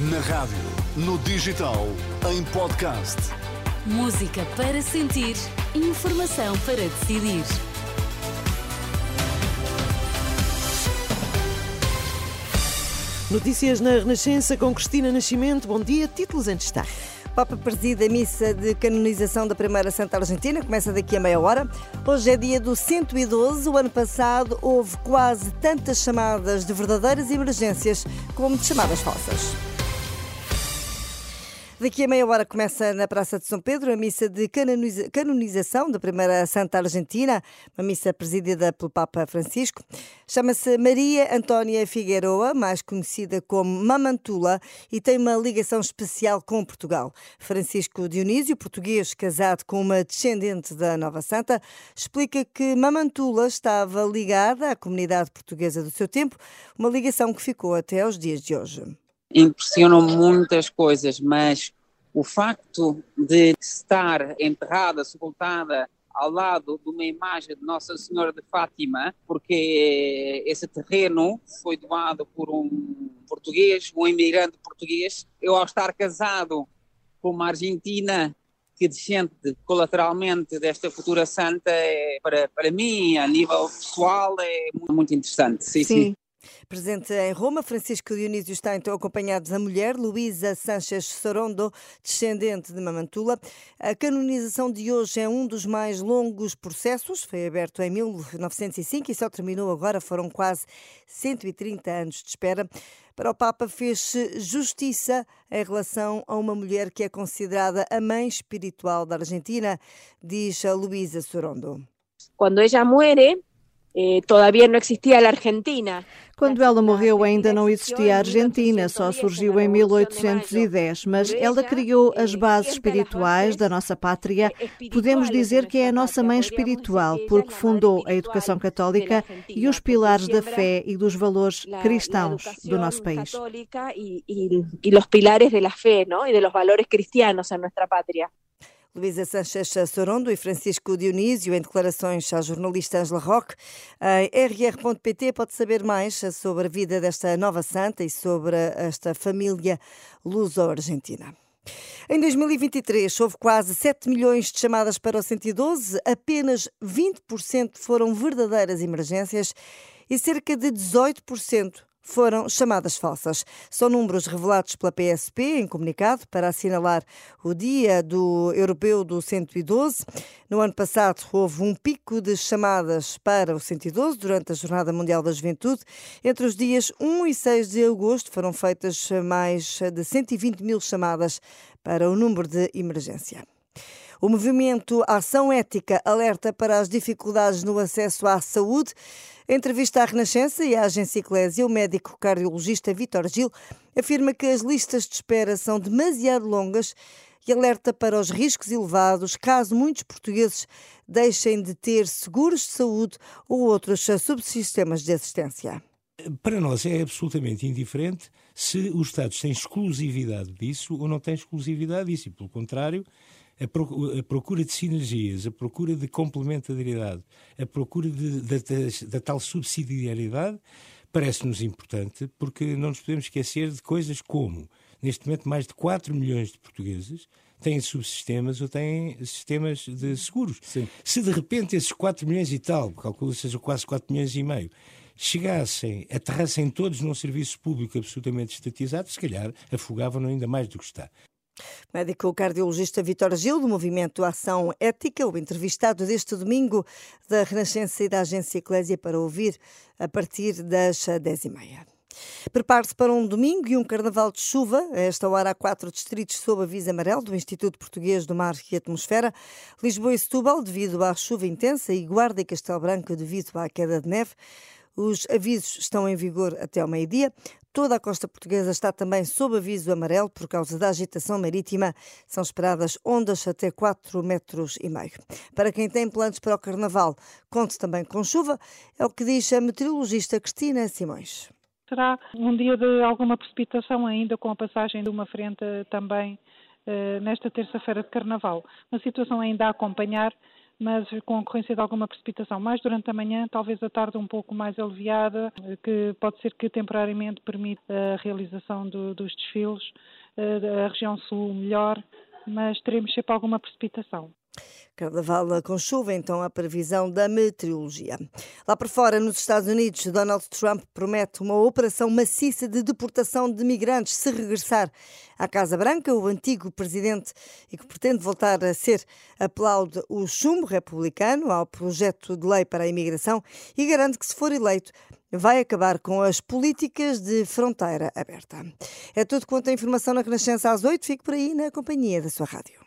Na rádio, no digital, em podcast. Música para sentir, informação para decidir. Notícias na Renascença com Cristina Nascimento. Bom dia, títulos em destaque. Papa preside a missa de canonização da Primeira Santa Argentina, começa daqui a meia hora. Hoje é dia do 112. O ano passado houve quase tantas chamadas de verdadeiras emergências como de chamadas falsas. Daqui a meia hora começa na Praça de São Pedro a missa de canonização da primeira Santa Argentina, uma missa presidida pelo Papa Francisco. Chama-se Maria Antónia Figueroa, mais conhecida como Mamantula, e tem uma ligação especial com Portugal. Francisco Dionísio, português casado com uma descendente da Nova Santa, explica que Mamantula estava ligada à comunidade portuguesa do seu tempo, uma ligação que ficou até aos dias de hoje impressionam muitas coisas, mas o facto de estar enterrada, sepultada ao lado de uma imagem de Nossa Senhora de Fátima, porque esse terreno foi doado por um português, um imigrante português. Eu, ao estar casado com uma argentina que descende colateralmente desta futura santa, é, para, para mim, a nível pessoal, é muito, muito interessante. Sim, sim. sim. Presente em Roma, Francisco Dionísio está então acompanhado da mulher Luísa Sanchez Sorondo, descendente de Mamantula. A canonização de hoje é um dos mais longos processos, foi aberto em 1905 e só terminou agora, foram quase 130 anos de espera. Para o Papa fez-se justiça em relação a uma mulher que é considerada a mãe espiritual da Argentina, diz a Luísa Sorondo. Quando ela eh, todavía no existia a Argentina. Quando ela morreu, ainda não existia a Argentina, só surgiu em 1810, mas ela criou as bases espirituais da nossa pátria. Podemos dizer que é a nossa mãe espiritual, porque fundou a educação católica e os pilares da fé e dos valores cristãos do nosso país. E os pilares da fé e dos valores cristianos em nossa pátria. Luísa Sanchez Sorondo e Francisco Dionísio, em declarações à jornalista Angela Roque. Em rr.pt pode saber mais sobre a vida desta nova santa e sobre esta família luso-argentina. Em 2023, houve quase 7 milhões de chamadas para o 112, apenas 20% foram verdadeiras emergências e cerca de 18% foram chamadas falsas. São números revelados pela PSP em comunicado para assinalar o Dia do Europeu do 112. No ano passado houve um pico de chamadas para o 112 durante a Jornada Mundial da Juventude. Entre os dias 1 e 6 de agosto foram feitas mais de 120 mil chamadas para o número de emergência. O movimento Ação Ética alerta para as dificuldades no acesso à saúde. Em entrevista à Renascença e à agência Eclésia, o médico cardiologista Vitor Gil afirma que as listas de espera são demasiado longas e alerta para os riscos elevados caso muitos portugueses deixem de ter seguros de saúde ou outros subsistemas de assistência. Para nós é absolutamente indiferente se os Estados têm exclusividade disso ou não têm exclusividade disso, e pelo contrário, a procura de sinergias, a procura de complementariedade, a procura da tal subsidiariedade, parece-nos importante, porque não nos podemos esquecer de coisas como, neste momento, mais de 4 milhões de portugueses têm subsistemas ou têm sistemas de seguros. Sim. Se de repente esses 4 milhões e tal, calculo que sejam quase 4 milhões e meio, chegassem, aterrassem todos num serviço público absolutamente estatizado, se calhar afogavam ainda mais do que está. Médico cardiologista Vitor Gil, do Movimento Ação Ética, o entrevistado deste domingo da Renascença e da Agência Eclésia para ouvir a partir das 10h30. Prepare-se para um domingo e um carnaval de chuva. A esta hora há quatro distritos sob aviso amarelo do Instituto Português do Mar e Atmosfera. Lisboa e Setúbal devido à chuva intensa e Guarda e Castelo Branco devido à queda de neve. Os avisos estão em vigor até ao meio-dia. Toda a costa portuguesa está também sob aviso amarelo por causa da agitação marítima. São esperadas ondas até 4 metros e meio. Para quem tem planos para o carnaval, conte também com chuva, é o que diz a meteorologista Cristina Simões. Será um dia de alguma precipitação ainda com a passagem de uma frente também eh, nesta terça-feira de carnaval. Uma situação ainda a acompanhar mas com ocorrência de alguma precipitação. Mais durante a manhã, talvez a tarde um pouco mais aliviada, que pode ser que temporariamente permita a realização do, dos desfiles. Eh, a região sul melhor, mas teremos sempre alguma precipitação. Carnaval com chuva, então a previsão da meteorologia. Lá por fora, nos Estados Unidos, Donald Trump promete uma operação maciça de deportação de migrantes se regressar à Casa Branca. O antigo presidente e que pretende voltar a ser aplaude o chumbo republicano ao projeto de lei para a imigração e garante que, se for eleito, vai acabar com as políticas de fronteira aberta. É tudo quanto a informação na Renascença às oito. Fique por aí na companhia da sua rádio.